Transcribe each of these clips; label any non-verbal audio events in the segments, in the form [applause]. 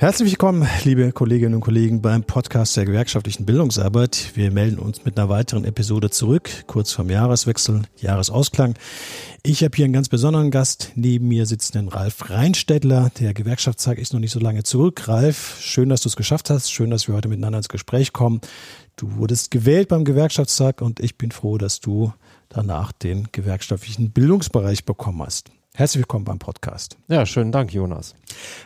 Herzlich willkommen, liebe Kolleginnen und Kollegen, beim Podcast der gewerkschaftlichen Bildungsarbeit. Wir melden uns mit einer weiteren Episode zurück, kurz vorm Jahreswechsel, Jahresausklang. Ich habe hier einen ganz besonderen Gast. Neben mir sitzt den Ralf Reinstädtler. Der Gewerkschaftstag ist noch nicht so lange zurück. Ralf, schön, dass du es geschafft hast. Schön, dass wir heute miteinander ins Gespräch kommen. Du wurdest gewählt beim Gewerkschaftstag und ich bin froh, dass du danach den gewerkschaftlichen Bildungsbereich bekommen hast. Herzlich willkommen beim Podcast. Ja, schönen Dank, Jonas.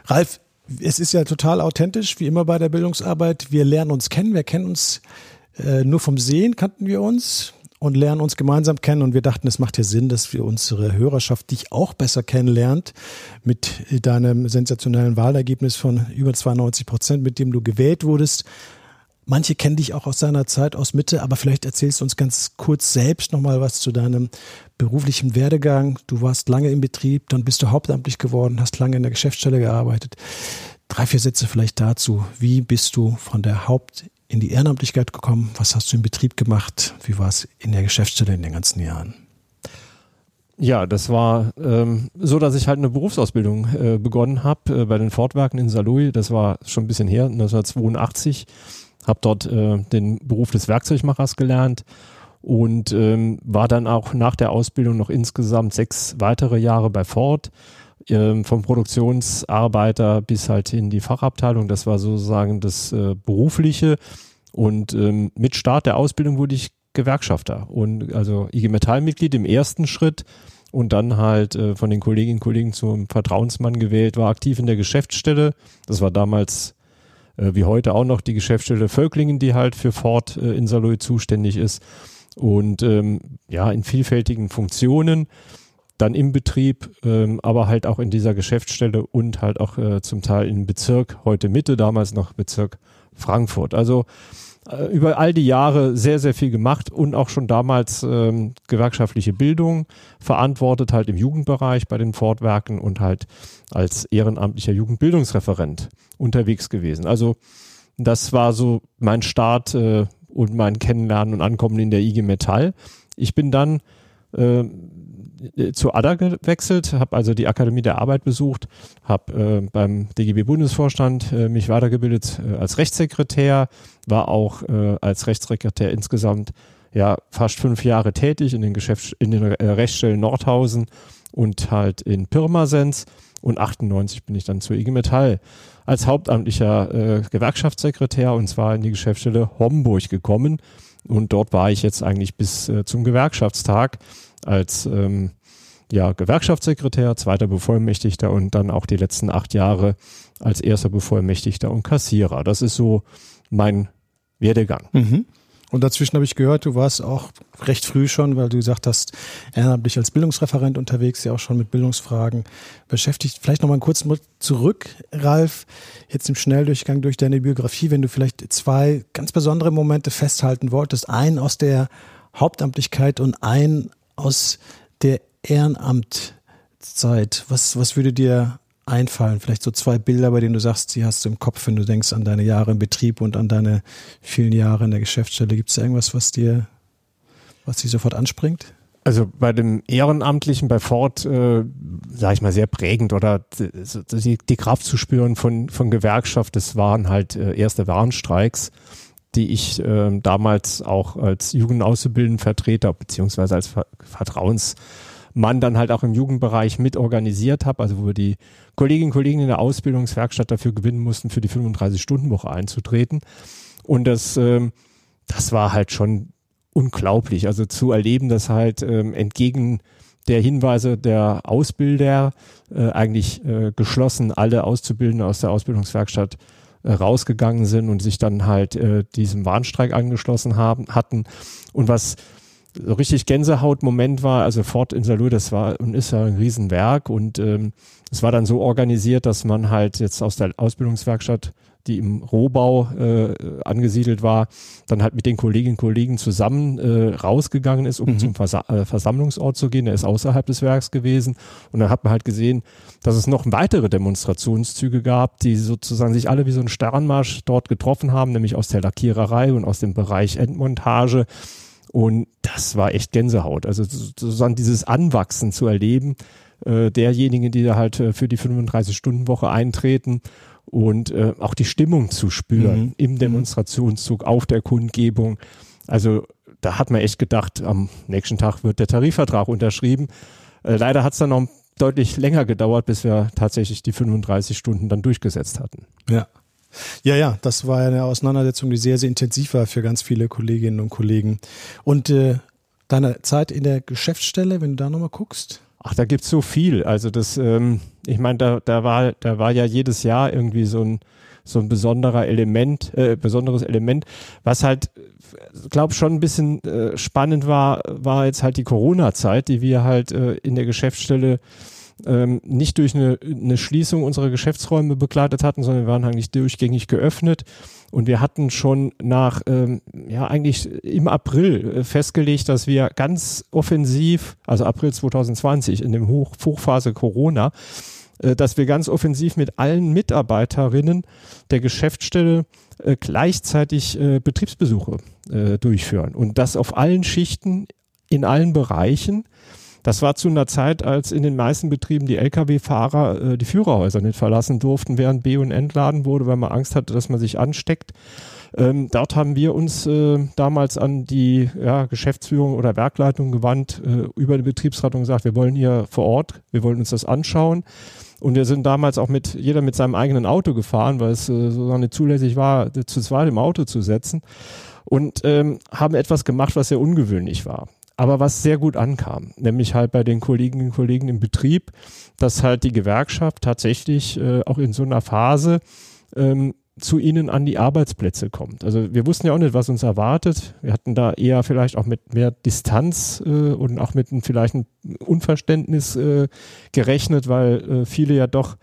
Ralf, es ist ja total authentisch, wie immer bei der Bildungsarbeit. Wir lernen uns kennen. Wir kennen uns äh, nur vom Sehen, kannten wir uns und lernen uns gemeinsam kennen. Und wir dachten, es macht ja Sinn, dass wir unsere Hörerschaft dich auch besser kennenlernt mit deinem sensationellen Wahlergebnis von über 92 Prozent, mit dem du gewählt wurdest. Manche kennen dich auch aus seiner Zeit aus Mitte, aber vielleicht erzählst du uns ganz kurz selbst nochmal was zu deinem beruflichen Werdegang. Du warst lange im Betrieb, dann bist du hauptamtlich geworden, hast lange in der Geschäftsstelle gearbeitet. Drei, vier Sätze vielleicht dazu. Wie bist du von der Haupt in die Ehrenamtlichkeit gekommen? Was hast du im Betrieb gemacht? Wie war es in der Geschäftsstelle in den ganzen Jahren? Ja, das war ähm, so, dass ich halt eine Berufsausbildung äh, begonnen habe äh, bei den Fortwerken in Saarlouis. Das war schon ein bisschen her, 1982 habe dort äh, den Beruf des Werkzeugmachers gelernt und ähm, war dann auch nach der Ausbildung noch insgesamt sechs weitere Jahre bei Ford, ähm, vom Produktionsarbeiter bis halt in die Fachabteilung. Das war sozusagen das äh, Berufliche. Und ähm, mit Start der Ausbildung wurde ich Gewerkschafter und also IG Metall-Mitglied im ersten Schritt und dann halt äh, von den Kolleginnen und Kollegen zum Vertrauensmann gewählt, war aktiv in der Geschäftsstelle. Das war damals wie heute auch noch die Geschäftsstelle Völklingen, die halt für Ford äh, in Saloy zuständig ist. Und ähm, ja, in vielfältigen Funktionen, dann im Betrieb, ähm, aber halt auch in dieser Geschäftsstelle und halt auch äh, zum Teil im Bezirk, heute Mitte, damals noch Bezirk Frankfurt. Also äh, über all die Jahre sehr, sehr viel gemacht und auch schon damals ähm, gewerkschaftliche Bildung verantwortet, halt im Jugendbereich bei den Fortwerken und halt als ehrenamtlicher Jugendbildungsreferent unterwegs gewesen. Also das war so mein Start äh, und mein Kennenlernen und Ankommen in der IG Metall. Ich bin dann äh, zu ADA gewechselt, habe also die Akademie der Arbeit besucht, habe äh, beim DGB-Bundesvorstand äh, mich weitergebildet äh, als Rechtssekretär, war auch äh, als Rechtssekretär insgesamt ja fast fünf Jahre tätig in den Geschäfts in den äh, Rechtsstellen Nordhausen und halt in Pirmasens. Und 98 bin ich dann zur IG Metall als hauptamtlicher äh, Gewerkschaftssekretär und zwar in die Geschäftsstelle Homburg gekommen. Und dort war ich jetzt eigentlich bis äh, zum Gewerkschaftstag als ähm, ja, Gewerkschaftssekretär, zweiter Bevollmächtigter und dann auch die letzten acht Jahre als erster Bevollmächtigter und Kassierer. Das ist so mein Werdegang. Mhm. Und dazwischen habe ich gehört, du warst auch recht früh schon, weil du gesagt hast, ehrenamtlich als Bildungsreferent unterwegs, ja auch schon mit Bildungsfragen beschäftigt. Vielleicht nochmal kurzen zurück, Ralf, jetzt im Schnelldurchgang durch deine Biografie, wenn du vielleicht zwei ganz besondere Momente festhalten wolltest. Einen aus der Hauptamtlichkeit und einen aus der Ehrenamtzeit. Was, was würde dir einfallen? Vielleicht so zwei Bilder, bei denen du sagst, die hast du im Kopf, wenn du denkst an deine Jahre im Betrieb und an deine vielen Jahre in der Geschäftsstelle. Gibt es irgendwas, was dir, was dich sofort anspringt? Also bei dem Ehrenamtlichen bei Ford, äh, sage ich mal, sehr prägend oder die, die Kraft zu spüren von, von Gewerkschaft, das waren halt äh, erste Warnstreiks die ich äh, damals auch als Jugendauszubildenden beziehungsweise als Ver Vertrauensmann dann halt auch im Jugendbereich mit organisiert habe, also wo wir die Kolleginnen und Kollegen in der Ausbildungswerkstatt dafür gewinnen mussten, für die 35-Stunden-Woche einzutreten. Und das, ähm, das war halt schon unglaublich. Also zu erleben, dass halt ähm, entgegen der Hinweise der Ausbilder äh, eigentlich äh, geschlossen alle Auszubildenden aus der Ausbildungswerkstatt äh, rausgegangen sind und sich dann halt äh, diesem Warnstreik angeschlossen haben, hatten. Und was so richtig Gänsehaut-Moment war, also Fort in Salou, das war und ist ja ein Riesenwerk und ähm, es war dann so organisiert, dass man halt jetzt aus der Ausbildungswerkstatt die im Rohbau äh, angesiedelt war, dann halt mit den Kolleginnen und Kollegen zusammen äh, rausgegangen ist, um mhm. zum Versa äh, Versammlungsort zu gehen. Er ist außerhalb des Werks gewesen. Und dann hat man halt gesehen, dass es noch weitere Demonstrationszüge gab, die sozusagen sich alle wie so ein Sternmarsch dort getroffen haben, nämlich aus der Lackiererei und aus dem Bereich Endmontage. Und das war echt Gänsehaut. Also sozusagen dieses Anwachsen zu erleben, äh, derjenigen, die da halt äh, für die 35-Stunden-Woche eintreten und äh, auch die Stimmung zu spüren mhm. im mhm. Demonstrationszug, auf der Kundgebung. Also da hat man echt gedacht, am nächsten Tag wird der Tarifvertrag unterschrieben. Äh, leider hat es dann noch deutlich länger gedauert, bis wir tatsächlich die 35 Stunden dann durchgesetzt hatten. Ja. Ja, ja, das war eine Auseinandersetzung, die sehr, sehr intensiv war für ganz viele Kolleginnen und Kollegen. Und äh, deine Zeit in der Geschäftsstelle, wenn du da nochmal guckst? Ach, da gibt's so viel. Also das, ähm, ich meine, da, da war, da war ja jedes Jahr irgendwie so ein so ein besonderer Element, äh, besonderes Element, was halt, glaube schon ein bisschen äh, spannend war, war jetzt halt die Corona-Zeit, die wir halt äh, in der Geschäftsstelle ähm, nicht durch eine, eine Schließung unserer Geschäftsräume begleitet hatten, sondern wir waren eigentlich durchgängig geöffnet. Und wir hatten schon nach, ähm, ja, eigentlich im April äh, festgelegt, dass wir ganz offensiv, also April 2020, in dem Hoch Hochphase Corona, äh, dass wir ganz offensiv mit allen Mitarbeiterinnen der Geschäftsstelle äh, gleichzeitig äh, Betriebsbesuche äh, durchführen. Und das auf allen Schichten, in allen Bereichen das war zu einer Zeit, als in den meisten Betrieben die Lkw-Fahrer äh, die Führerhäuser nicht verlassen durften, während B- und entladen wurde, weil man Angst hatte, dass man sich ansteckt. Ähm, dort haben wir uns äh, damals an die ja, Geschäftsführung oder Werkleitung gewandt, äh, über die Betriebsratung gesagt, wir wollen hier vor Ort, wir wollen uns das anschauen. Und wir sind damals auch mit jeder mit seinem eigenen Auto gefahren, weil es äh, so nicht zulässig war, zu zweit im Auto zu setzen. Und ähm, haben etwas gemacht, was sehr ungewöhnlich war aber was sehr gut ankam, nämlich halt bei den Kolleginnen und Kollegen im Betrieb, dass halt die Gewerkschaft tatsächlich äh, auch in so einer Phase ähm, zu ihnen an die Arbeitsplätze kommt. Also wir wussten ja auch nicht, was uns erwartet. Wir hatten da eher vielleicht auch mit mehr Distanz äh, und auch mit einem, vielleicht einem Unverständnis äh, gerechnet, weil äh, viele ja doch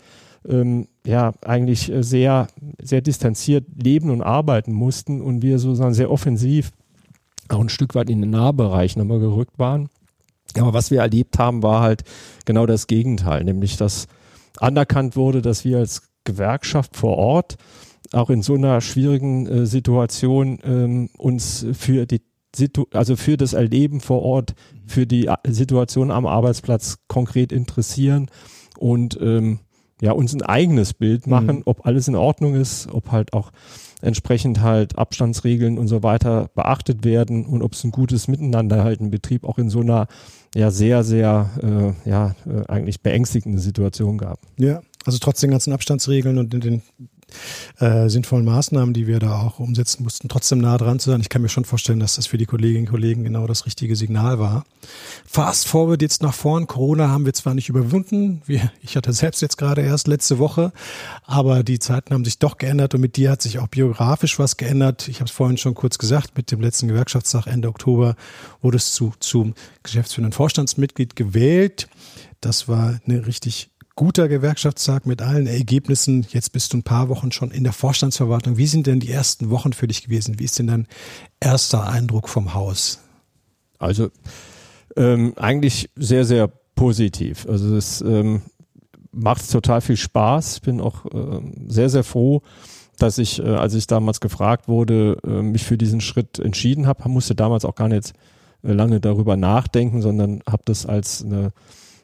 ähm, ja eigentlich äh, sehr sehr distanziert leben und arbeiten mussten und wir sozusagen sehr offensiv auch ein Stück weit in den Nahbereich nochmal gerückt waren. Aber was wir erlebt haben, war halt genau das Gegenteil, nämlich dass anerkannt wurde, dass wir als Gewerkschaft vor Ort auch in so einer schwierigen äh, Situation ähm, uns für die Situ also für das Erleben vor Ort, für die A Situation am Arbeitsplatz konkret interessieren und ähm, ja uns ein eigenes Bild machen, mhm. ob alles in Ordnung ist, ob halt auch entsprechend halt Abstandsregeln und so weiter beachtet werden und ob es ein gutes Miteinander halt im Betrieb auch in so einer ja sehr, sehr äh, ja äh, eigentlich beängstigenden Situation gab. Ja, also trotz den ganzen Abstandsregeln und den äh, sinnvollen Maßnahmen, die wir da auch umsetzen mussten, trotzdem nah dran zu sein. Ich kann mir schon vorstellen, dass das für die Kolleginnen und Kollegen genau das richtige Signal war. Fast forward jetzt nach vorn. Corona haben wir zwar nicht überwunden. Wir, [laughs] ich hatte selbst jetzt gerade erst letzte Woche, aber die Zeiten haben sich doch geändert und mit dir hat sich auch biografisch was geändert. Ich habe es vorhin schon kurz gesagt, mit dem letzten Gewerkschaftstag Ende Oktober wurdest du zum geschäftsführenden Vorstandsmitglied gewählt. Das war eine richtig guter Gewerkschaftstag mit allen Ergebnissen. Jetzt bist du ein paar Wochen schon in der Vorstandsverwaltung. Wie sind denn die ersten Wochen für dich gewesen? Wie ist denn dein erster Eindruck vom Haus? Also ähm, eigentlich sehr, sehr positiv. Also es ähm, macht total viel Spaß. Bin auch ähm, sehr, sehr froh, dass ich, äh, als ich damals gefragt wurde, äh, mich für diesen Schritt entschieden habe, musste damals auch gar nicht äh, lange darüber nachdenken, sondern habe das als eine,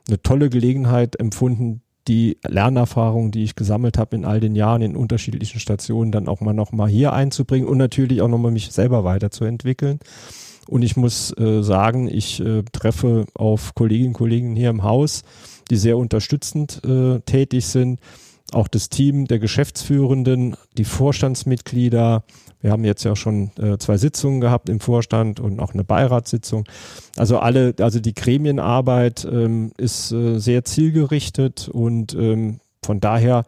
eine tolle Gelegenheit empfunden, die Lernerfahrung, die ich gesammelt habe in all den Jahren in unterschiedlichen Stationen, dann auch mal noch mal hier einzubringen und natürlich auch noch mal mich selber weiterzuentwickeln. Und ich muss äh, sagen, ich äh, treffe auf Kolleginnen und Kollegen hier im Haus, die sehr unterstützend äh, tätig sind. Auch das Team der Geschäftsführenden, die Vorstandsmitglieder, wir haben jetzt ja schon äh, zwei Sitzungen gehabt im Vorstand und auch eine Beiratssitzung. Also alle, also die Gremienarbeit ähm, ist äh, sehr zielgerichtet und ähm, von daher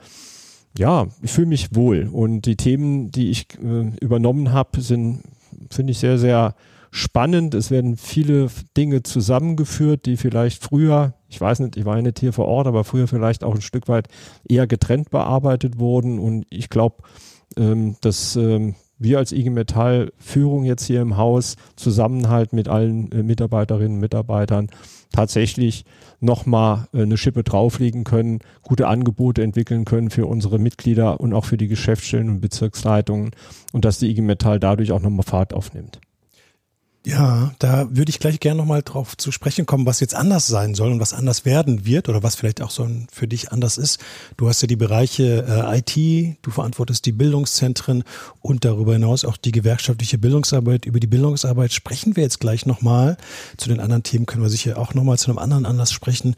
ja, ich fühle mich wohl und die Themen, die ich äh, übernommen habe, sind finde ich sehr sehr spannend. Es werden viele Dinge zusammengeführt, die vielleicht früher, ich weiß nicht, ich war ja nicht hier vor Ort, aber früher vielleicht auch ein Stück weit eher getrennt bearbeitet wurden. Und ich glaube, ähm, dass ähm, wir als IG Metall Führung jetzt hier im Haus Zusammenhalt mit allen äh, Mitarbeiterinnen und Mitarbeitern tatsächlich nochmal äh, eine Schippe drauflegen können, gute Angebote entwickeln können für unsere Mitglieder und auch für die Geschäftsstellen und Bezirksleitungen und dass die IG Metall dadurch auch nochmal Fahrt aufnimmt. Ja, da würde ich gleich gerne nochmal drauf zu sprechen kommen, was jetzt anders sein soll und was anders werden wird oder was vielleicht auch so für dich anders ist. Du hast ja die Bereiche äh, IT, du verantwortest die Bildungszentren und darüber hinaus auch die gewerkschaftliche Bildungsarbeit. Über die Bildungsarbeit sprechen wir jetzt gleich nochmal. Zu den anderen Themen können wir sicher auch nochmal zu einem anderen Anlass sprechen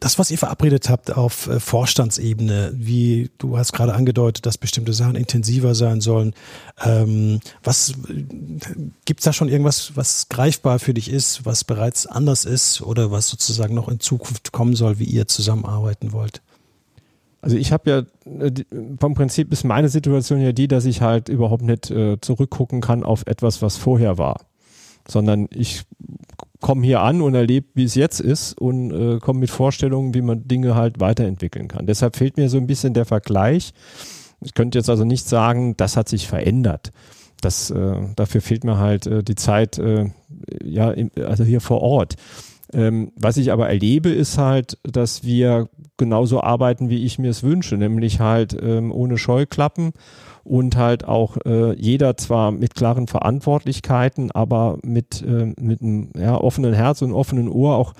das, was ihr verabredet habt auf äh, Vorstandsebene, wie du hast gerade angedeutet, dass bestimmte Sachen intensiver sein sollen. Ähm, was gibt's da schon irgendwas, was greifbar für dich ist, was bereits anders ist oder was sozusagen noch in Zukunft kommen soll, wie ihr zusammenarbeiten wollt? Also ich habe ja äh, vom Prinzip ist meine Situation ja die, dass ich halt überhaupt nicht äh, zurückgucken kann auf etwas, was vorher war, sondern ich komme hier an und erlebe, wie es jetzt ist und äh, komme mit Vorstellungen, wie man Dinge halt weiterentwickeln kann. Deshalb fehlt mir so ein bisschen der Vergleich. Ich könnte jetzt also nicht sagen, das hat sich verändert. Das, äh, dafür fehlt mir halt äh, die Zeit, äh, ja, im, also hier vor Ort. Ähm, was ich aber erlebe, ist halt, dass wir genauso arbeiten, wie ich mir es wünsche, nämlich halt ähm, ohne Scheuklappen und halt auch äh, jeder zwar mit klaren Verantwortlichkeiten, aber mit, äh, mit einem ja, offenen Herz und offenen Ohr auch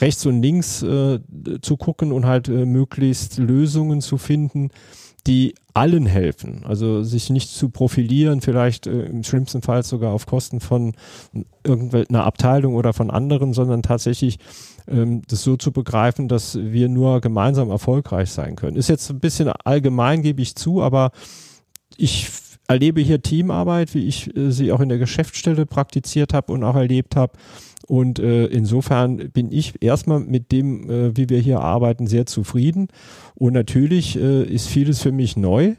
rechts und links äh, zu gucken und halt äh, möglichst Lösungen zu finden, die allen helfen. Also sich nicht zu profilieren, vielleicht äh, im schlimmsten Fall sogar auf Kosten von irgendeiner Abteilung oder von anderen, sondern tatsächlich ähm, das so zu begreifen, dass wir nur gemeinsam erfolgreich sein können. Ist jetzt ein bisschen allgemein, gebe ich zu, aber ich erlebe hier Teamarbeit, wie ich äh, sie auch in der Geschäftsstelle praktiziert habe und auch erlebt habe. Und äh, insofern bin ich erstmal mit dem, äh, wie wir hier arbeiten, sehr zufrieden. Und natürlich äh, ist vieles für mich neu,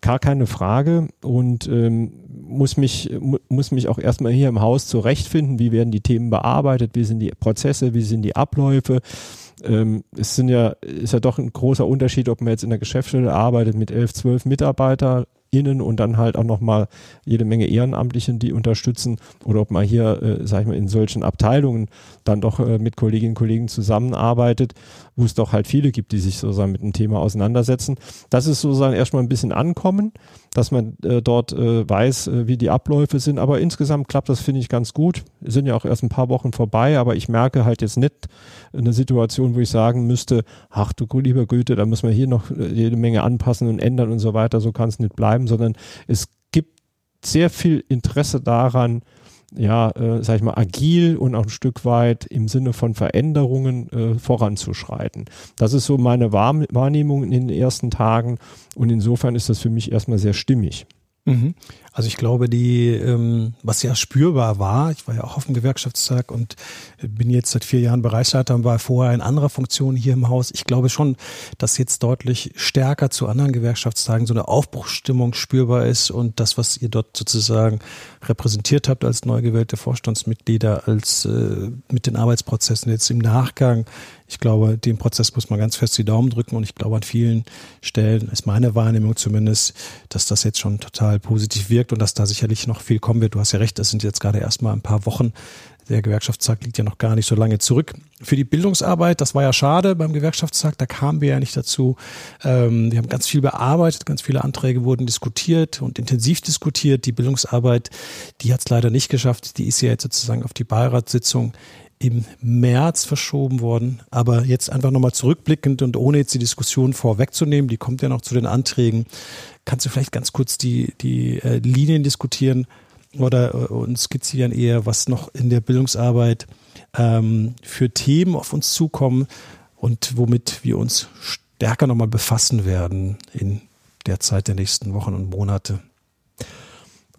gar keine Frage. Und ähm, muss mich, muss mich auch erstmal hier im Haus zurechtfinden, wie werden die Themen bearbeitet, wie sind die Prozesse, wie sind die Abläufe. Ähm, es sind ja, ist ja doch ein großer Unterschied, ob man jetzt in der Geschäftsstelle arbeitet mit elf, zwölf Mitarbeiter innen und dann halt auch nochmal jede Menge Ehrenamtlichen, die unterstützen oder ob man hier, äh, sag ich mal, in solchen Abteilungen dann doch äh, mit Kolleginnen und Kollegen zusammenarbeitet, wo es doch halt viele gibt, die sich sozusagen mit dem Thema auseinandersetzen. Das ist sozusagen erstmal ein bisschen ankommen, dass man äh, dort äh, weiß, äh, wie die Abläufe sind, aber insgesamt klappt das, finde ich, ganz gut. Sind ja auch erst ein paar Wochen vorbei, aber ich merke halt jetzt nicht eine Situation, wo ich sagen müsste, ach du lieber Güte, da muss man hier noch äh, jede Menge anpassen und ändern und so weiter, so kann es nicht bleiben, sondern es gibt sehr viel Interesse daran, ja, äh, sag ich mal, agil und auch ein Stück weit im Sinne von Veränderungen äh, voranzuschreiten. Das ist so meine Wahrnehmung in den ersten Tagen und insofern ist das für mich erstmal sehr stimmig. Mhm. Also ich glaube, die, ähm, was ja spürbar war, ich war ja auch auf dem Gewerkschaftstag und bin jetzt seit vier Jahren Bereichsleiter und war vorher in anderer Funktion hier im Haus. Ich glaube schon, dass jetzt deutlich stärker zu anderen Gewerkschaftstagen so eine Aufbruchsstimmung spürbar ist und das, was ihr dort sozusagen repräsentiert habt als neu gewählte Vorstandsmitglieder, als äh, mit den Arbeitsprozessen jetzt im Nachgang ich glaube, dem Prozess muss man ganz fest die Daumen drücken und ich glaube, an vielen Stellen ist meine Wahrnehmung zumindest, dass das jetzt schon total positiv wirkt und dass da sicherlich noch viel kommen wird. Du hast ja recht, es sind jetzt gerade erst mal ein paar Wochen. Der Gewerkschaftstag liegt ja noch gar nicht so lange zurück. Für die Bildungsarbeit, das war ja schade beim Gewerkschaftstag, da kamen wir ja nicht dazu. Ähm, wir haben ganz viel bearbeitet, ganz viele Anträge wurden diskutiert und intensiv diskutiert. Die Bildungsarbeit, die hat es leider nicht geschafft. Die ist ja jetzt sozusagen auf die Beiratssitzung im März verschoben worden. Aber jetzt einfach nochmal zurückblickend und ohne jetzt die Diskussion vorwegzunehmen, die kommt ja noch zu den Anträgen, kannst du vielleicht ganz kurz die, die äh, Linien diskutieren oder äh, und skizzieren eher, was noch in der Bildungsarbeit ähm, für Themen auf uns zukommen und womit wir uns stärker nochmal befassen werden in der Zeit der nächsten Wochen und Monate.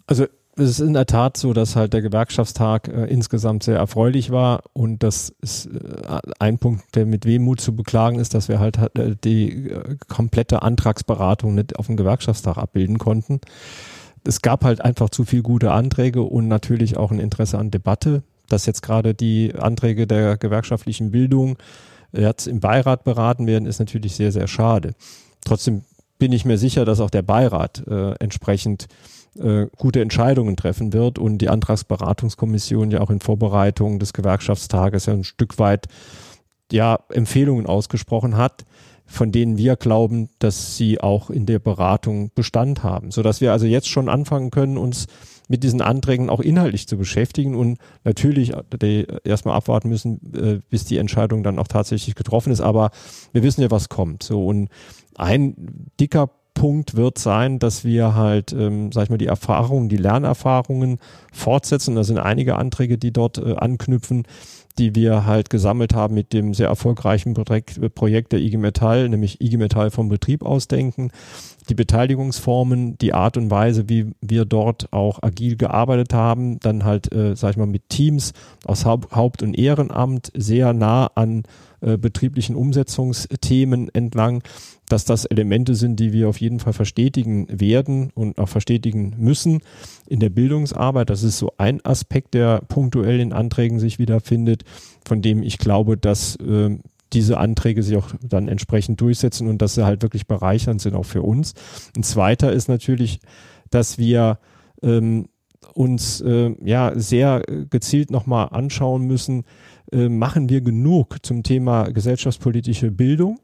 Also es ist in der Tat so, dass halt der Gewerkschaftstag äh, insgesamt sehr erfreulich war und das ist äh, ein Punkt, der mit Wehmut zu beklagen ist, dass wir halt äh, die äh, komplette Antragsberatung nicht auf dem Gewerkschaftstag abbilden konnten. Es gab halt einfach zu viel gute Anträge und natürlich auch ein Interesse an Debatte, dass jetzt gerade die Anträge der gewerkschaftlichen Bildung jetzt im Beirat beraten werden, ist natürlich sehr, sehr schade. Trotzdem bin ich mir sicher, dass auch der Beirat äh, entsprechend äh, gute Entscheidungen treffen wird und die Antragsberatungskommission ja auch in Vorbereitung des Gewerkschaftstages ja ein Stück weit ja Empfehlungen ausgesprochen hat. von denen wir glauben, dass sie auch in der Beratung Bestand haben, so dass wir also jetzt schon anfangen können, uns mit diesen Anträgen auch inhaltlich zu beschäftigen und natürlich äh, erstmal abwarten müssen, äh, bis die Entscheidung dann auch tatsächlich getroffen ist. Aber wir wissen ja, was kommt. So und ein dicker Punkt wird sein, dass wir halt, ähm, sag ich mal, die Erfahrungen, die Lernerfahrungen fortsetzen. Da sind einige Anträge, die dort äh, anknüpfen die wir halt gesammelt haben mit dem sehr erfolgreichen Projekt der IG Metall, nämlich IG Metall vom Betrieb ausdenken. Die Beteiligungsformen, die Art und Weise, wie wir dort auch agil gearbeitet haben, dann halt, äh, sag ich mal, mit Teams aus Haupt- und Ehrenamt sehr nah an äh, betrieblichen Umsetzungsthemen entlang, dass das Elemente sind, die wir auf jeden Fall verstetigen werden und auch verstetigen müssen in der Bildungsarbeit. Das ist so ein Aspekt, der punktuell in Anträgen sich wiederfindet, von dem ich glaube, dass äh, diese Anträge sich auch dann entsprechend durchsetzen und dass sie halt wirklich bereichernd sind auch für uns. Ein zweiter ist natürlich, dass wir ähm, uns äh, ja sehr gezielt nochmal anschauen müssen, äh, machen wir genug zum Thema gesellschaftspolitische Bildung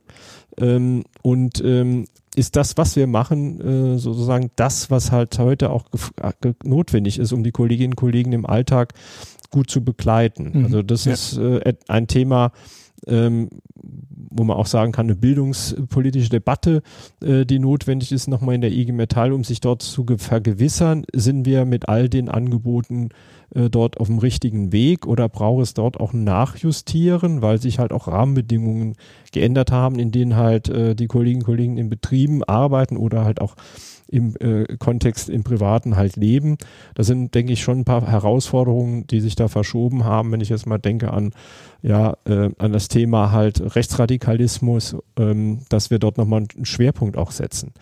ähm, und ähm, ist das, was wir machen, äh, sozusagen das, was halt heute auch äh, notwendig ist, um die Kolleginnen und Kollegen im Alltag gut zu begleiten. Mhm. Also das ja. ist äh, ein Thema, ähm, wo man auch sagen kann, eine bildungspolitische Debatte, äh, die notwendig ist, nochmal in der IG Metall, um sich dort zu vergewissern, sind wir mit all den Angeboten äh, dort auf dem richtigen Weg oder braucht es dort auch Nachjustieren, weil sich halt auch Rahmenbedingungen geändert haben, in denen halt äh, die Kolleginnen und Kollegen in Betrieben arbeiten oder halt auch im äh, Kontext im Privaten halt leben. Das sind, denke ich, schon ein paar Herausforderungen, die sich da verschoben haben, wenn ich jetzt mal denke an, ja, äh, an das Thema halt Rechtsradikalismus, ähm, dass wir dort nochmal einen Schwerpunkt auch setzen.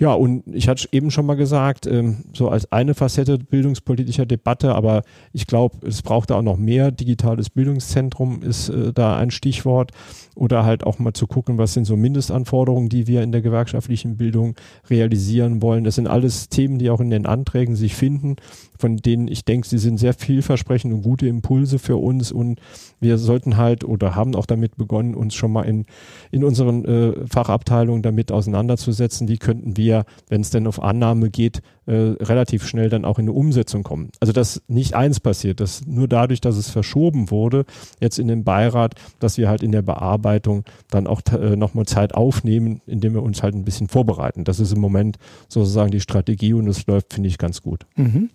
Ja, und ich hatte eben schon mal gesagt, ähm, so als eine Facette bildungspolitischer Debatte, aber ich glaube, es braucht da auch noch mehr. Digitales Bildungszentrum ist äh, da ein Stichwort. Oder halt auch mal zu gucken, was sind so Mindestanforderungen, die wir in der gewerkschaftlichen Bildung realisieren wollen. Das sind alles Themen, die auch in den Anträgen sich finden, von denen ich denke, sie sind sehr vielversprechend und gute Impulse für uns. Und wir sollten halt oder haben auch damit begonnen, uns schon mal in, in unseren äh, Fachabteilungen damit auseinanderzusetzen. Wie könnten wir wenn es denn auf Annahme geht, äh, relativ schnell dann auch in eine Umsetzung kommen. Also dass nicht eins passiert, dass nur dadurch, dass es verschoben wurde, jetzt in den Beirat, dass wir halt in der Bearbeitung dann auch äh, nochmal Zeit aufnehmen, indem wir uns halt ein bisschen vorbereiten. Das ist im Moment sozusagen die Strategie und es läuft, finde ich, ganz gut. Mhm.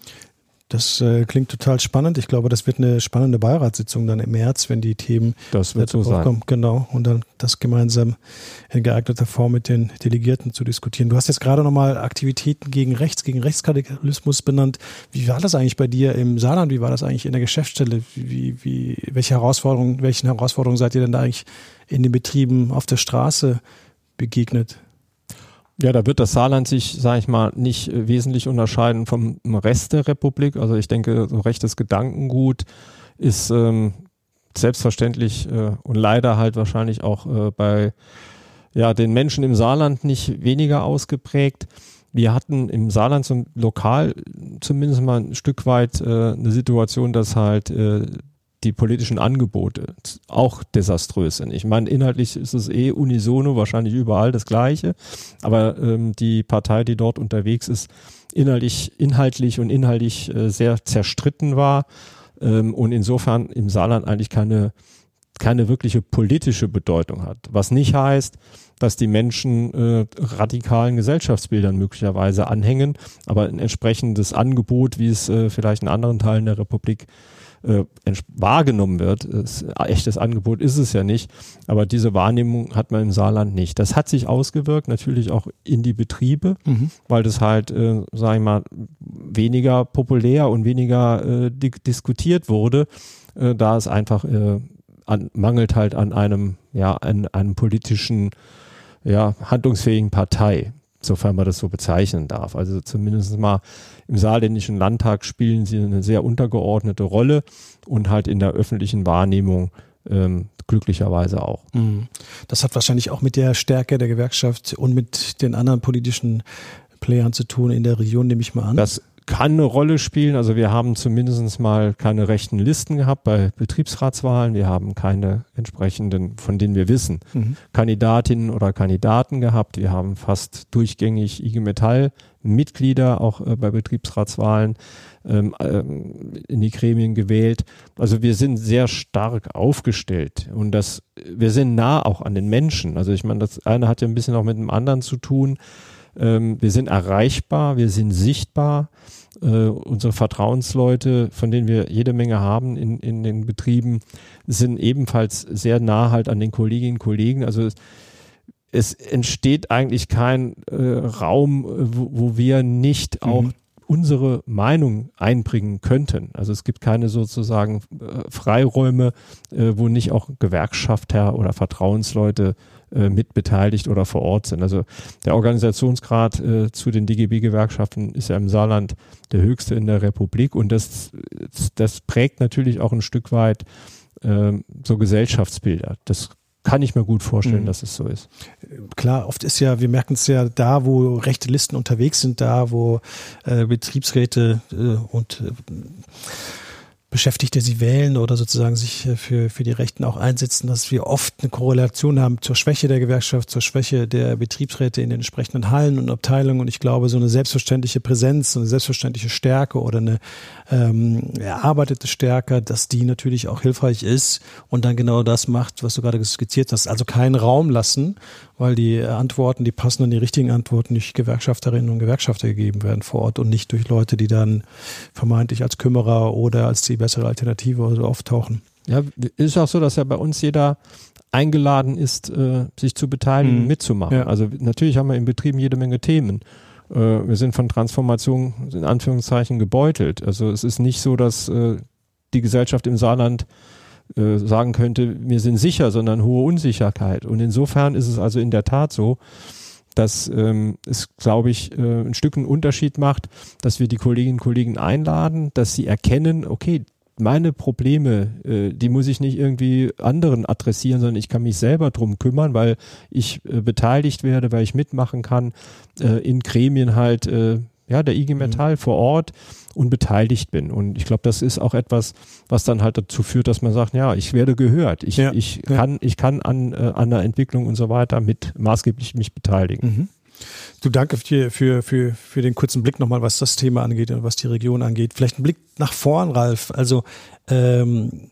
Das äh, klingt total spannend. Ich glaube, das wird eine spannende Beiratssitzung dann im März, wenn die Themen das wird so sein. Genau. Und dann das gemeinsam in geeigneter Form mit den Delegierten zu diskutieren. Du hast jetzt gerade nochmal Aktivitäten gegen Rechts, gegen Rechtsradikalismus benannt. Wie war das eigentlich bei dir im Saarland? Wie war das eigentlich in der Geschäftsstelle? Wie, wie, welche Herausforderungen, welchen Herausforderungen seid ihr denn da eigentlich in den Betrieben auf der Straße begegnet? Ja, da wird das Saarland sich, sage ich mal, nicht äh, wesentlich unterscheiden vom Rest der Republik. Also ich denke, so rechtes Gedankengut ist ähm, selbstverständlich äh, und leider halt wahrscheinlich auch äh, bei ja, den Menschen im Saarland nicht weniger ausgeprägt. Wir hatten im Saarland so lokal zumindest mal ein Stück weit äh, eine Situation, dass halt äh, die politischen Angebote auch desaströs sind. Ich meine, inhaltlich ist es eh unisono, wahrscheinlich überall das Gleiche, aber ähm, die Partei, die dort unterwegs ist, inhaltlich, inhaltlich und inhaltlich äh, sehr zerstritten war ähm, und insofern im Saarland eigentlich keine keine wirkliche politische Bedeutung hat. Was nicht heißt, dass die Menschen äh, radikalen Gesellschaftsbildern möglicherweise anhängen, aber ein entsprechendes Angebot, wie es äh, vielleicht in anderen Teilen der Republik äh, wahrgenommen wird. Das, echtes Angebot ist es ja nicht, aber diese Wahrnehmung hat man im Saarland nicht. Das hat sich ausgewirkt natürlich auch in die Betriebe, mhm. weil das halt, äh, sage ich mal, weniger populär und weniger äh, di diskutiert wurde, äh, da es einfach äh, an, mangelt halt an einem, ja, an einem politischen, ja, handlungsfähigen Partei sofern man das so bezeichnen darf. Also zumindest mal im saarländischen Landtag spielen sie eine sehr untergeordnete Rolle und halt in der öffentlichen Wahrnehmung ähm, glücklicherweise auch. Mhm. Das hat wahrscheinlich auch mit der Stärke der Gewerkschaft und mit den anderen politischen Playern zu tun in der Region, nehme ich mal an. Das kann eine Rolle spielen. Also wir haben zumindest mal keine rechten Listen gehabt bei Betriebsratswahlen. Wir haben keine entsprechenden, von denen wir wissen, mhm. Kandidatinnen oder Kandidaten gehabt. Wir haben fast durchgängig IG Metall Mitglieder auch äh, bei Betriebsratswahlen ähm, ähm, in die Gremien gewählt. Also wir sind sehr stark aufgestellt und das, wir sind nah auch an den Menschen. Also ich meine, das eine hat ja ein bisschen auch mit dem anderen zu tun. Ähm, wir sind erreichbar, wir sind sichtbar. Äh, unsere Vertrauensleute, von denen wir jede Menge haben in, in den Betrieben, sind ebenfalls sehr nah halt an den Kolleginnen und Kollegen. Also es, es entsteht eigentlich kein äh, Raum, wo, wo, wir nicht auch mhm. unsere Meinung einbringen könnten. Also es gibt keine sozusagen äh, Freiräume, äh, wo nicht auch Gewerkschafter oder Vertrauensleute äh, mitbeteiligt oder vor Ort sind. Also der Organisationsgrad äh, zu den DGB-Gewerkschaften ist ja im Saarland der höchste in der Republik und das, das prägt natürlich auch ein Stück weit äh, so Gesellschaftsbilder. Das kann ich mir gut vorstellen, mhm. dass es so ist. Klar, oft ist ja, wir merken es ja da, wo rechte Listen unterwegs sind, da, wo äh, Betriebsräte äh, und äh, Beschäftigte sie wählen oder sozusagen sich äh, für, für die Rechten auch einsetzen, dass wir oft eine Korrelation haben zur Schwäche der Gewerkschaft, zur Schwäche der Betriebsräte in den entsprechenden Hallen und Abteilungen. Und ich glaube, so eine selbstverständliche Präsenz, so eine selbstverständliche Stärke oder eine ähm, erarbeitete Stärke, dass die natürlich auch hilfreich ist und dann genau das macht, was du gerade skizziert hast. Also keinen Raum lassen, weil die Antworten, die passenden, die richtigen Antworten durch Gewerkschafterinnen und Gewerkschafter gegeben werden vor Ort und nicht durch Leute, die dann vermeintlich als Kümmerer oder als die bessere Alternative oder so auftauchen. Ja, ist auch so, dass ja bei uns jeder eingeladen ist, äh, sich zu beteiligen, mhm. mitzumachen. Ja. Also natürlich haben wir in Betrieben jede Menge Themen. Äh, wir sind von Transformation in Anführungszeichen gebeutelt. Also es ist nicht so, dass äh, die Gesellschaft im Saarland äh, sagen könnte, wir sind sicher, sondern hohe Unsicherheit. Und insofern ist es also in der Tat so, dass ähm, es, glaube ich, äh, ein Stück einen Unterschied macht, dass wir die Kolleginnen und Kollegen einladen, dass sie erkennen, okay, meine Probleme, äh, die muss ich nicht irgendwie anderen adressieren, sondern ich kann mich selber drum kümmern, weil ich äh, beteiligt werde, weil ich mitmachen kann, äh, in Gremien halt, äh, ja, der IG Metall mhm. vor Ort und beteiligt bin. Und ich glaube, das ist auch etwas, was dann halt dazu führt, dass man sagt, ja, ich werde gehört. Ich, ja, ich ja. kann, ich kann an, äh, an der Entwicklung und so weiter mit maßgeblich mich beteiligen. Mhm. Du danke für, für, für, für den kurzen Blick nochmal, was das Thema angeht und was die Region angeht. Vielleicht ein Blick nach vorn, Ralf. Also ähm,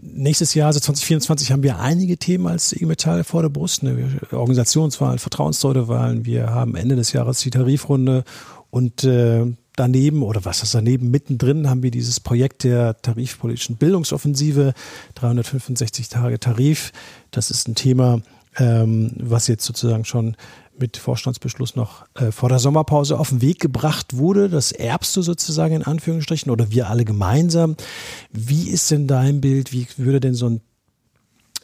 nächstes Jahr, also 2024, haben wir einige Themen als IG Metall vor der Brust. Ne? Organisationswahlen, Vertrauensleutewahlen. Wir haben Ende des Jahres die Tarifrunde und äh, daneben oder was ist daneben mittendrin haben wir dieses Projekt der tarifpolitischen Bildungsoffensive 365 Tage Tarif. Das ist ein Thema, ähm, was jetzt sozusagen schon mit Vorstandsbeschluss noch äh, vor der Sommerpause auf den Weg gebracht wurde. Das erbst du sozusagen in Anführungsstrichen oder wir alle gemeinsam. Wie ist denn dein Bild? Wie würde denn so ein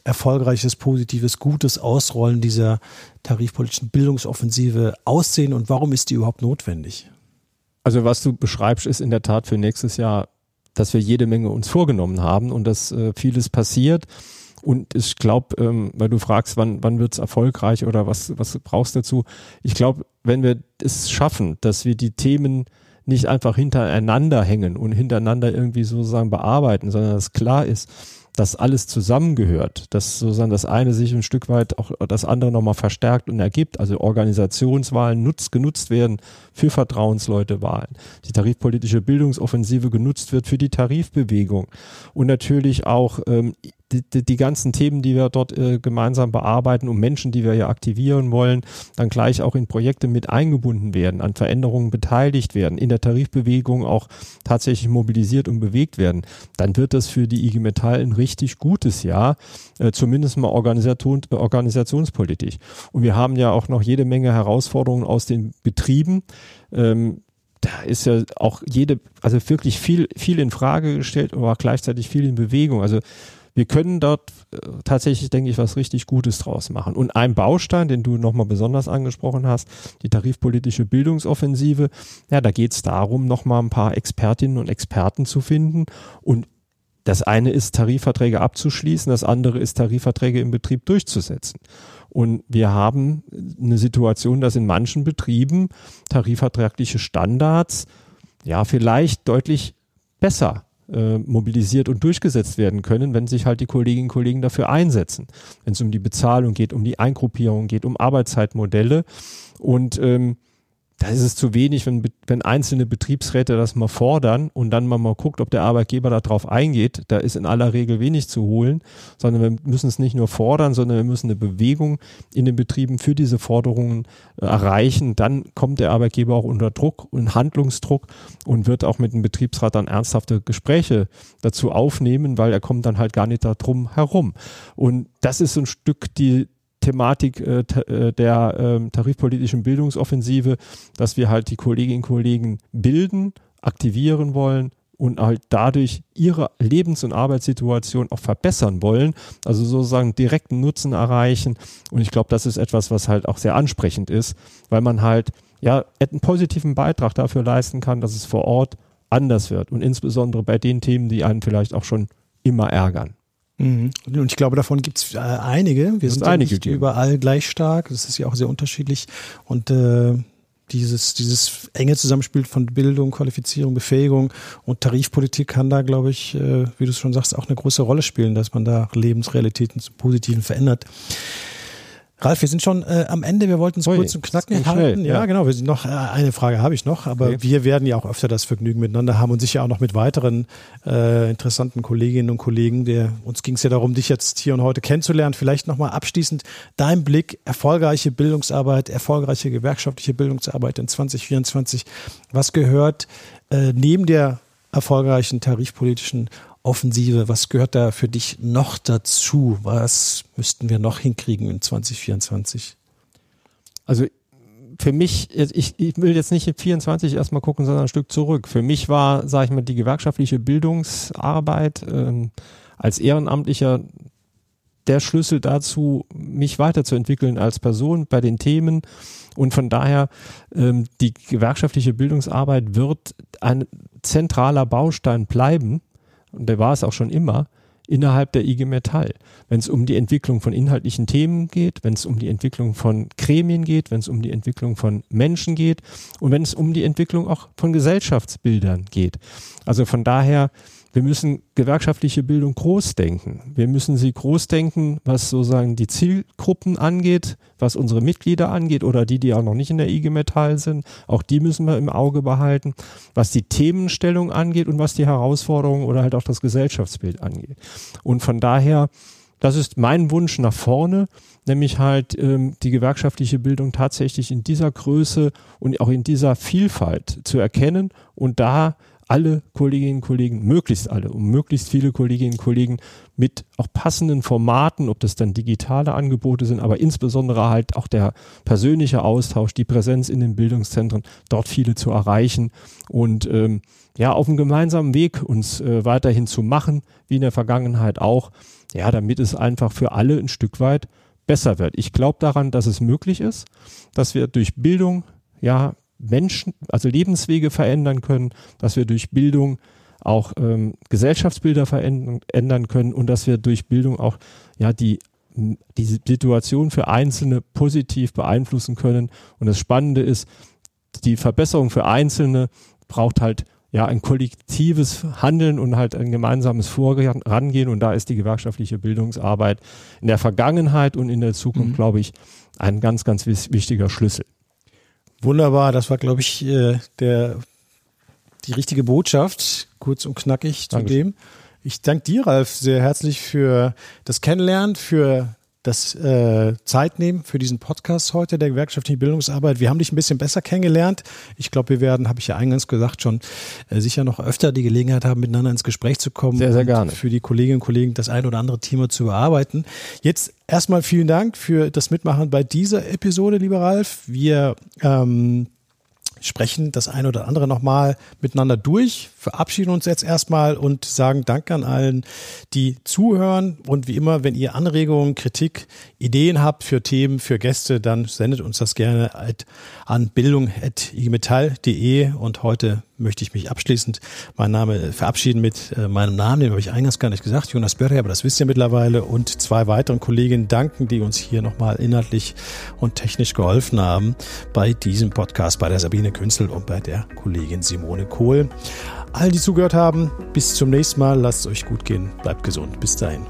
erfolgreiches, positives, gutes Ausrollen dieser tarifpolitischen Bildungsoffensive aussehen und warum ist die überhaupt notwendig? Also was du beschreibst, ist in der Tat für nächstes Jahr, dass wir jede Menge uns vorgenommen haben und dass äh, vieles passiert. Und ich glaube, ähm, weil du fragst, wann, wann wird es erfolgreich oder was, was brauchst dazu? Ich glaube, wenn wir es schaffen, dass wir die Themen nicht einfach hintereinander hängen und hintereinander irgendwie sozusagen bearbeiten, sondern dass klar ist, dass alles zusammengehört, dass sozusagen das eine sich ein Stück weit auch das andere nochmal verstärkt und ergibt, also Organisationswahlen nutzt, genutzt werden für VertrauensleuteWahlen, die tarifpolitische Bildungsoffensive genutzt wird für die Tarifbewegung. Und natürlich auch ähm, die, die, ganzen Themen, die wir dort äh, gemeinsam bearbeiten und Menschen, die wir ja aktivieren wollen, dann gleich auch in Projekte mit eingebunden werden, an Veränderungen beteiligt werden, in der Tarifbewegung auch tatsächlich mobilisiert und bewegt werden, dann wird das für die IG Metall ein richtig gutes Jahr, äh, zumindest mal Organisation, organisationspolitisch. Und wir haben ja auch noch jede Menge Herausforderungen aus den Betrieben. Ähm, da ist ja auch jede, also wirklich viel, viel in Frage gestellt, aber gleichzeitig viel in Bewegung. Also wir können dort äh, tatsächlich, denke ich, was richtig Gutes draus machen. Und ein Baustein, den du nochmal besonders angesprochen hast, die tarifpolitische Bildungsoffensive, ja, da geht es darum, nochmal ein paar Expertinnen und Experten zu finden und das eine ist, Tarifverträge abzuschließen, das andere ist, Tarifverträge im Betrieb durchzusetzen. Und wir haben eine Situation, dass in manchen Betrieben tarifvertragliche Standards ja vielleicht deutlich besser äh, mobilisiert und durchgesetzt werden können, wenn sich halt die Kolleginnen und Kollegen dafür einsetzen. Wenn es um die Bezahlung geht, um die Eingruppierung geht, um Arbeitszeitmodelle und ähm, da ist es zu wenig, wenn, wenn einzelne Betriebsräte das mal fordern und dann mal, mal guckt, ob der Arbeitgeber darauf eingeht. Da ist in aller Regel wenig zu holen, sondern wir müssen es nicht nur fordern, sondern wir müssen eine Bewegung in den Betrieben für diese Forderungen äh, erreichen. Dann kommt der Arbeitgeber auch unter Druck und Handlungsdruck und wird auch mit dem Betriebsrat dann ernsthafte Gespräche dazu aufnehmen, weil er kommt dann halt gar nicht darum herum. Und das ist so ein Stück die, Thematik äh, äh, der äh, tarifpolitischen Bildungsoffensive, dass wir halt die Kolleginnen und Kollegen bilden, aktivieren wollen und halt dadurch ihre Lebens- und Arbeitssituation auch verbessern wollen, also sozusagen direkten Nutzen erreichen. Und ich glaube, das ist etwas, was halt auch sehr ansprechend ist, weil man halt ja einen positiven Beitrag dafür leisten kann, dass es vor Ort anders wird und insbesondere bei den Themen, die einen vielleicht auch schon immer ärgern. Mhm. Und ich glaube, davon gibt es äh, einige. Wir sind einige nicht überall gleich stark. Das ist ja auch sehr unterschiedlich. Und äh, dieses, dieses enge Zusammenspiel von Bildung, Qualifizierung, Befähigung und Tarifpolitik kann da, glaube ich, äh, wie du es schon sagst, auch eine große Rolle spielen, dass man da Lebensrealitäten zum Positiven verändert. Ralf, wir sind schon äh, am Ende. Wir wollten es kurz und knacken halten. Ja, ja, genau. Wir sind noch äh, eine Frage habe ich noch, aber okay. wir werden ja auch öfter das Vergnügen miteinander haben und sicher auch noch mit weiteren äh, interessanten Kolleginnen und Kollegen. Der, uns ging es ja darum, dich jetzt hier und heute kennenzulernen. Vielleicht nochmal abschließend dein Blick, erfolgreiche Bildungsarbeit, erfolgreiche gewerkschaftliche Bildungsarbeit in 2024. Was gehört äh, neben der erfolgreichen tarifpolitischen Offensive, was gehört da für dich noch dazu? Was müssten wir noch hinkriegen in 2024? Also für mich, ich, ich will jetzt nicht in 24 erstmal gucken, sondern ein Stück zurück. Für mich war, sage ich mal, die gewerkschaftliche Bildungsarbeit ähm, als Ehrenamtlicher der Schlüssel dazu, mich weiterzuentwickeln als Person bei den Themen. Und von daher, ähm, die gewerkschaftliche Bildungsarbeit wird ein zentraler Baustein bleiben und der war es auch schon immer, innerhalb der IG Metall. Wenn es um die Entwicklung von inhaltlichen Themen geht, wenn es um die Entwicklung von Gremien geht, wenn es um die Entwicklung von Menschen geht und wenn es um die Entwicklung auch von Gesellschaftsbildern geht. Also von daher wir müssen gewerkschaftliche Bildung groß denken. Wir müssen sie groß denken, was sozusagen die Zielgruppen angeht, was unsere Mitglieder angeht oder die, die auch noch nicht in der IG Metall sind. Auch die müssen wir im Auge behalten, was die Themenstellung angeht und was die Herausforderungen oder halt auch das Gesellschaftsbild angeht. Und von daher, das ist mein Wunsch nach vorne, nämlich halt ähm, die gewerkschaftliche Bildung tatsächlich in dieser Größe und auch in dieser Vielfalt zu erkennen und da alle Kolleginnen und Kollegen, möglichst alle und möglichst viele Kolleginnen und Kollegen mit auch passenden Formaten, ob das dann digitale Angebote sind, aber insbesondere halt auch der persönliche Austausch, die Präsenz in den Bildungszentren, dort viele zu erreichen und ähm, ja, auf einem gemeinsamen Weg uns äh, weiterhin zu machen, wie in der Vergangenheit auch, ja, damit es einfach für alle ein Stück weit besser wird. Ich glaube daran, dass es möglich ist, dass wir durch Bildung ja Menschen, also Lebenswege verändern können, dass wir durch Bildung auch ähm, Gesellschaftsbilder verändern können und dass wir durch Bildung auch ja die die Situation für Einzelne positiv beeinflussen können. Und das Spannende ist, die Verbesserung für Einzelne braucht halt ja ein kollektives Handeln und halt ein gemeinsames Vorangehen. Und da ist die gewerkschaftliche Bildungsarbeit in der Vergangenheit und in der Zukunft, mhm. glaube ich, ein ganz, ganz wichtiger Schlüssel. Wunderbar, das war, glaube ich, äh, der, die richtige Botschaft, kurz und knackig zu dem. Ich danke dir, Ralf, sehr herzlich für das Kennenlernen, für das äh, Zeit nehmen für diesen Podcast heute der gewerkschaftlichen Bildungsarbeit. Wir haben dich ein bisschen besser kennengelernt. Ich glaube, wir werden, habe ich ja eingangs gesagt, schon äh, sicher noch öfter die Gelegenheit haben, miteinander ins Gespräch zu kommen. Sehr, sehr gerne. Für die Kolleginnen und Kollegen das ein oder andere Thema zu bearbeiten. Jetzt erstmal vielen Dank für das Mitmachen bei dieser Episode, lieber Ralf. Wir ähm, sprechen das ein oder andere nochmal miteinander durch verabschieden uns jetzt erstmal und sagen Danke an allen, die zuhören. Und wie immer, wenn ihr Anregungen, Kritik, Ideen habt für Themen, für Gäste, dann sendet uns das gerne an bildung.imetall.de. Und heute möchte ich mich abschließend meinen Name verabschieden mit äh, meinem Namen, den habe ich eingangs gar nicht gesagt, Jonas Börre, aber das wisst ihr mittlerweile, und zwei weiteren Kolleginnen danken, die uns hier nochmal inhaltlich und technisch geholfen haben bei diesem Podcast, bei der Sabine Künzel und bei der Kollegin Simone Kohl. All die zugehört haben, bis zum nächsten Mal, lasst es euch gut gehen, bleibt gesund, bis dahin.